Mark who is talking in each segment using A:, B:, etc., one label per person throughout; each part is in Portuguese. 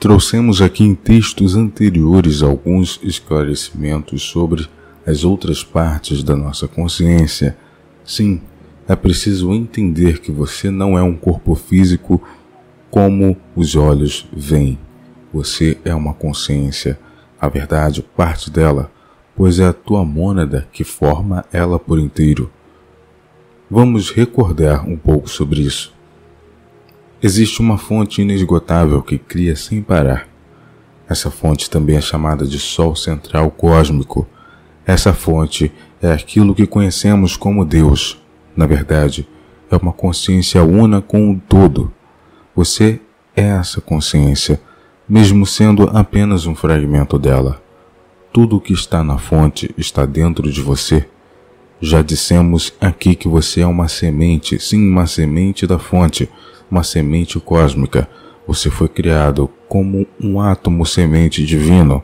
A: Trouxemos aqui em textos anteriores alguns esclarecimentos sobre as outras partes da nossa consciência. Sim, é preciso entender que você não é um corpo físico como os olhos veem. Você é uma consciência, a verdade, parte dela, pois é a tua mônada que forma ela por inteiro. Vamos recordar um pouco sobre isso. Existe uma fonte inesgotável que cria sem parar. Essa fonte também é chamada de Sol Central Cósmico. Essa fonte é aquilo que conhecemos como Deus. Na verdade, é uma consciência una com o todo. Você é essa consciência, mesmo sendo apenas um fragmento dela. Tudo o que está na fonte está dentro de você. Já dissemos aqui que você é uma semente, sim, uma semente da fonte, uma semente cósmica. Você foi criado como um átomo semente divino.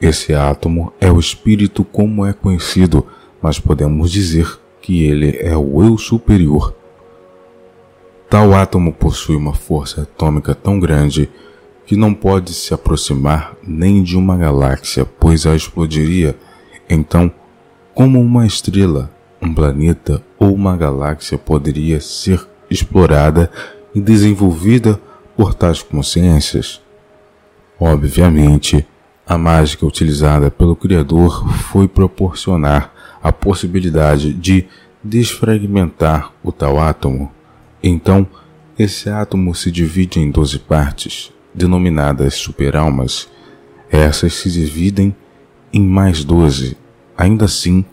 A: Esse átomo é o espírito como é conhecido, mas podemos dizer que ele é o eu superior Tal átomo possui uma força atômica tão grande que não pode se aproximar nem de uma galáxia, pois a explodiria. Então, como uma estrela, um planeta ou uma galáxia poderia ser explorada e desenvolvida por tais consciências? Obviamente, a mágica utilizada pelo Criador foi proporcionar a possibilidade de desfragmentar o tal átomo então, esse átomo se divide em doze partes, denominadas superalmas. Essas se dividem em mais doze, ainda assim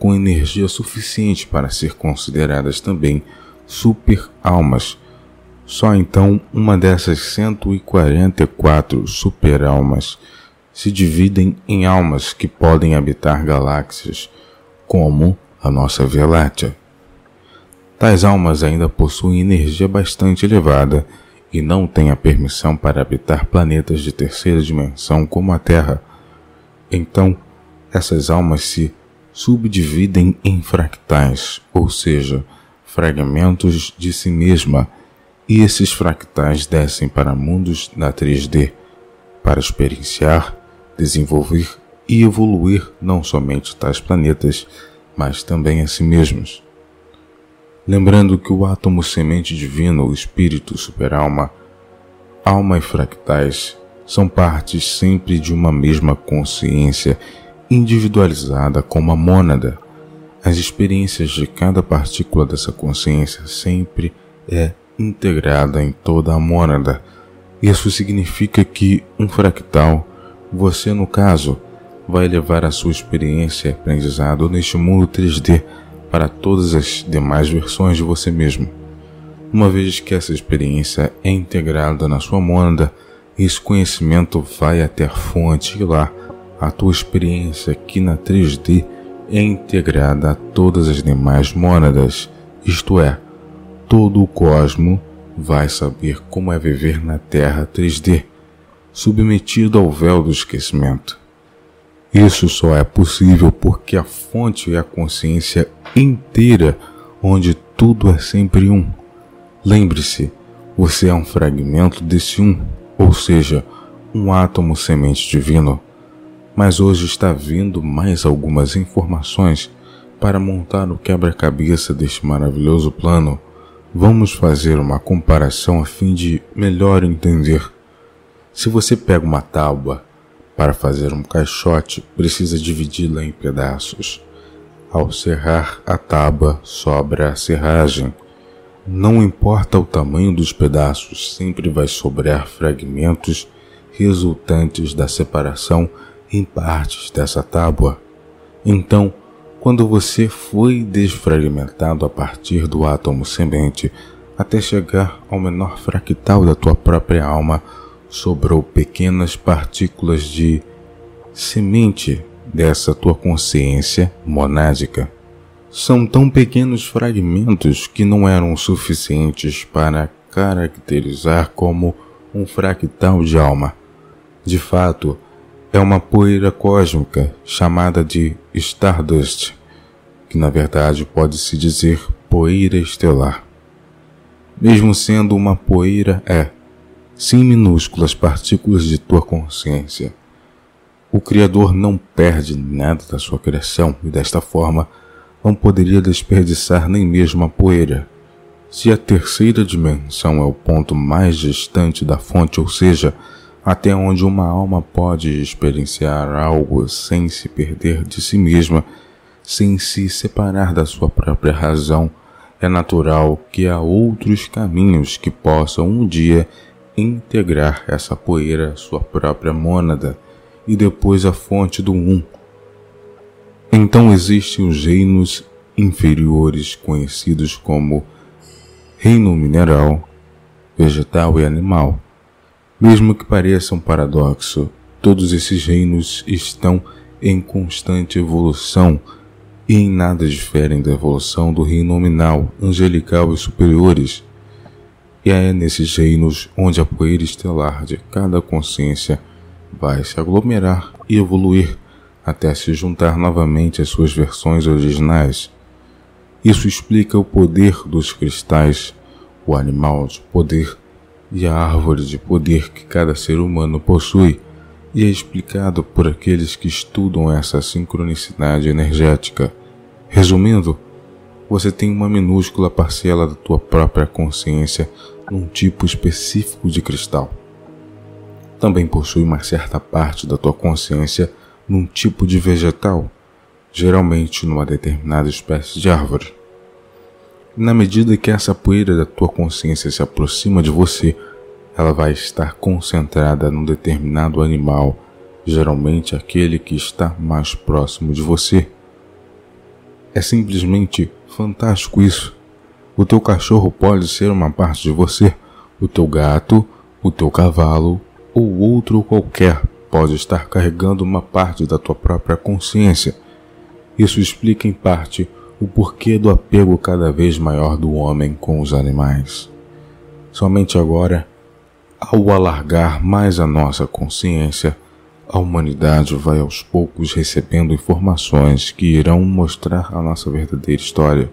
A: com energia suficiente para ser consideradas também superalmas. Só então uma dessas 144 superalmas se dividem em almas que podem habitar galáxias, como a nossa Via Láctea. Tais almas ainda possuem energia bastante elevada e não têm a permissão para habitar planetas de terceira dimensão como a Terra. Então, essas almas se subdividem em fractais, ou seja, fragmentos de si mesma, e esses fractais descem para mundos da 3D para experienciar, desenvolver e evoluir não somente tais planetas, mas também a si mesmos lembrando que o átomo semente divino, o espírito superalma, alma e fractais são partes sempre de uma mesma consciência individualizada como a mônada. As experiências de cada partícula dessa consciência sempre é integrada em toda a mônada. Isso significa que um fractal, você no caso, vai levar a sua experiência e aprendizado neste mundo 3D para todas as demais versões de você mesmo. Uma vez que essa experiência é integrada na sua mônada, esse conhecimento vai até a fonte e lá a tua experiência aqui na 3D é integrada a todas as demais mônadas, isto é, todo o cosmo vai saber como é viver na Terra 3D, submetido ao véu do esquecimento. Isso só é possível porque a fonte é a consciência inteira, onde tudo é sempre um. Lembre-se, você é um fragmento desse um, ou seja, um átomo semente divino. Mas hoje está vindo mais algumas informações para montar o quebra-cabeça deste maravilhoso plano. Vamos fazer uma comparação a fim de melhor entender. Se você pega uma tábua para fazer um caixote, precisa dividi-la em pedaços. Ao serrar a tábua, sobra a serragem. Não importa o tamanho dos pedaços, sempre vai sobrar fragmentos resultantes da separação em partes dessa tábua. Então, quando você foi desfragmentado a partir do átomo semente até chegar ao menor fractal da tua própria alma, sobrou pequenas partículas de semente dessa tua consciência monádica. São tão pequenos fragmentos que não eram suficientes para caracterizar como um fractal de alma. De fato, é uma poeira cósmica chamada de Stardust, que na verdade pode-se dizer poeira estelar. Mesmo sendo uma poeira, é sim minúsculas partículas de tua consciência. O Criador não perde nada da sua criação e, desta forma, não poderia desperdiçar nem mesmo a poeira. Se a terceira dimensão é o ponto mais distante da fonte, ou seja, até onde uma alma pode experienciar algo sem se perder de si mesma, sem se separar da sua própria razão, é natural que há outros caminhos que possam um dia integrar essa poeira à sua própria mônada e depois a fonte do Um. Então existem os reinos inferiores conhecidos como reino mineral, vegetal e animal. Mesmo que pareça um paradoxo, todos esses reinos estão em constante evolução e em nada diferem da evolução do reino nominal, angelical e superiores. E é nesses reinos onde a poeira estelar de cada consciência vai se aglomerar e evoluir até se juntar novamente às suas versões originais. Isso explica o poder dos cristais, o animal de poder e a árvore de poder que cada ser humano possui, e é explicado por aqueles que estudam essa sincronicidade energética. Resumindo, você tem uma minúscula parcela da tua própria consciência num tipo específico de cristal. Também possui uma certa parte da tua consciência num tipo de vegetal, geralmente numa determinada espécie de árvore. Na medida que essa poeira da tua consciência se aproxima de você, ela vai estar concentrada num determinado animal, geralmente aquele que está mais próximo de você. É simplesmente fantástico isso. O teu cachorro pode ser uma parte de você, o teu gato, o teu cavalo ou outro qualquer pode estar carregando uma parte da tua própria consciência. Isso explica em parte o porquê do apego cada vez maior do homem com os animais. Somente agora, ao alargar mais a nossa consciência, a humanidade vai aos poucos recebendo informações que irão mostrar a nossa verdadeira história.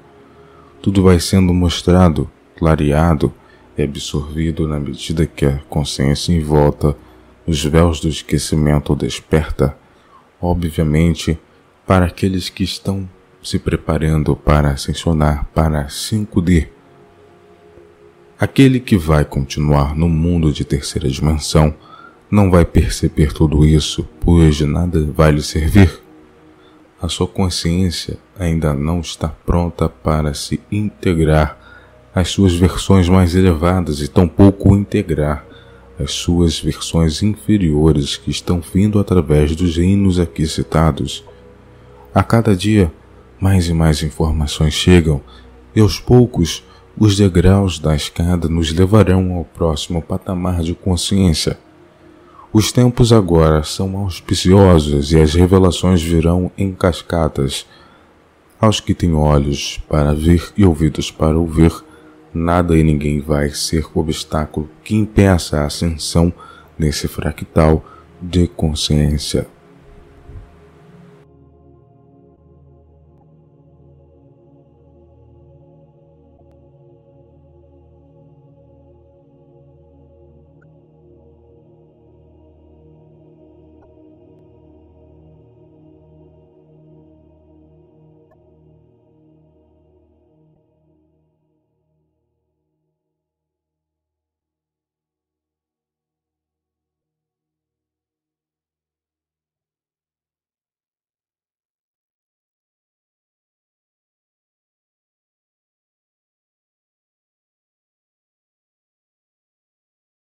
A: Tudo vai sendo mostrado, clareado e absorvido na medida que a consciência em volta os véus do esquecimento desperta, obviamente, para aqueles que estão se preparando para ascensionar para 5D. Aquele que vai continuar no mundo de terceira dimensão não vai perceber tudo isso, pois de nada vai lhe servir. A sua consciência ainda não está pronta para se integrar às suas versões mais elevadas e tampouco integrar as suas versões inferiores que estão vindo através dos reinos aqui citados. A cada dia, mais e mais informações chegam e aos poucos os degraus da escada nos levarão ao próximo patamar de consciência. Os tempos agora são auspiciosos e as revelações virão em cascatas. Aos que têm olhos para ver e ouvidos para ouvir, nada e ninguém vai ser obstáculo que impeça a ascensão nesse fractal de consciência.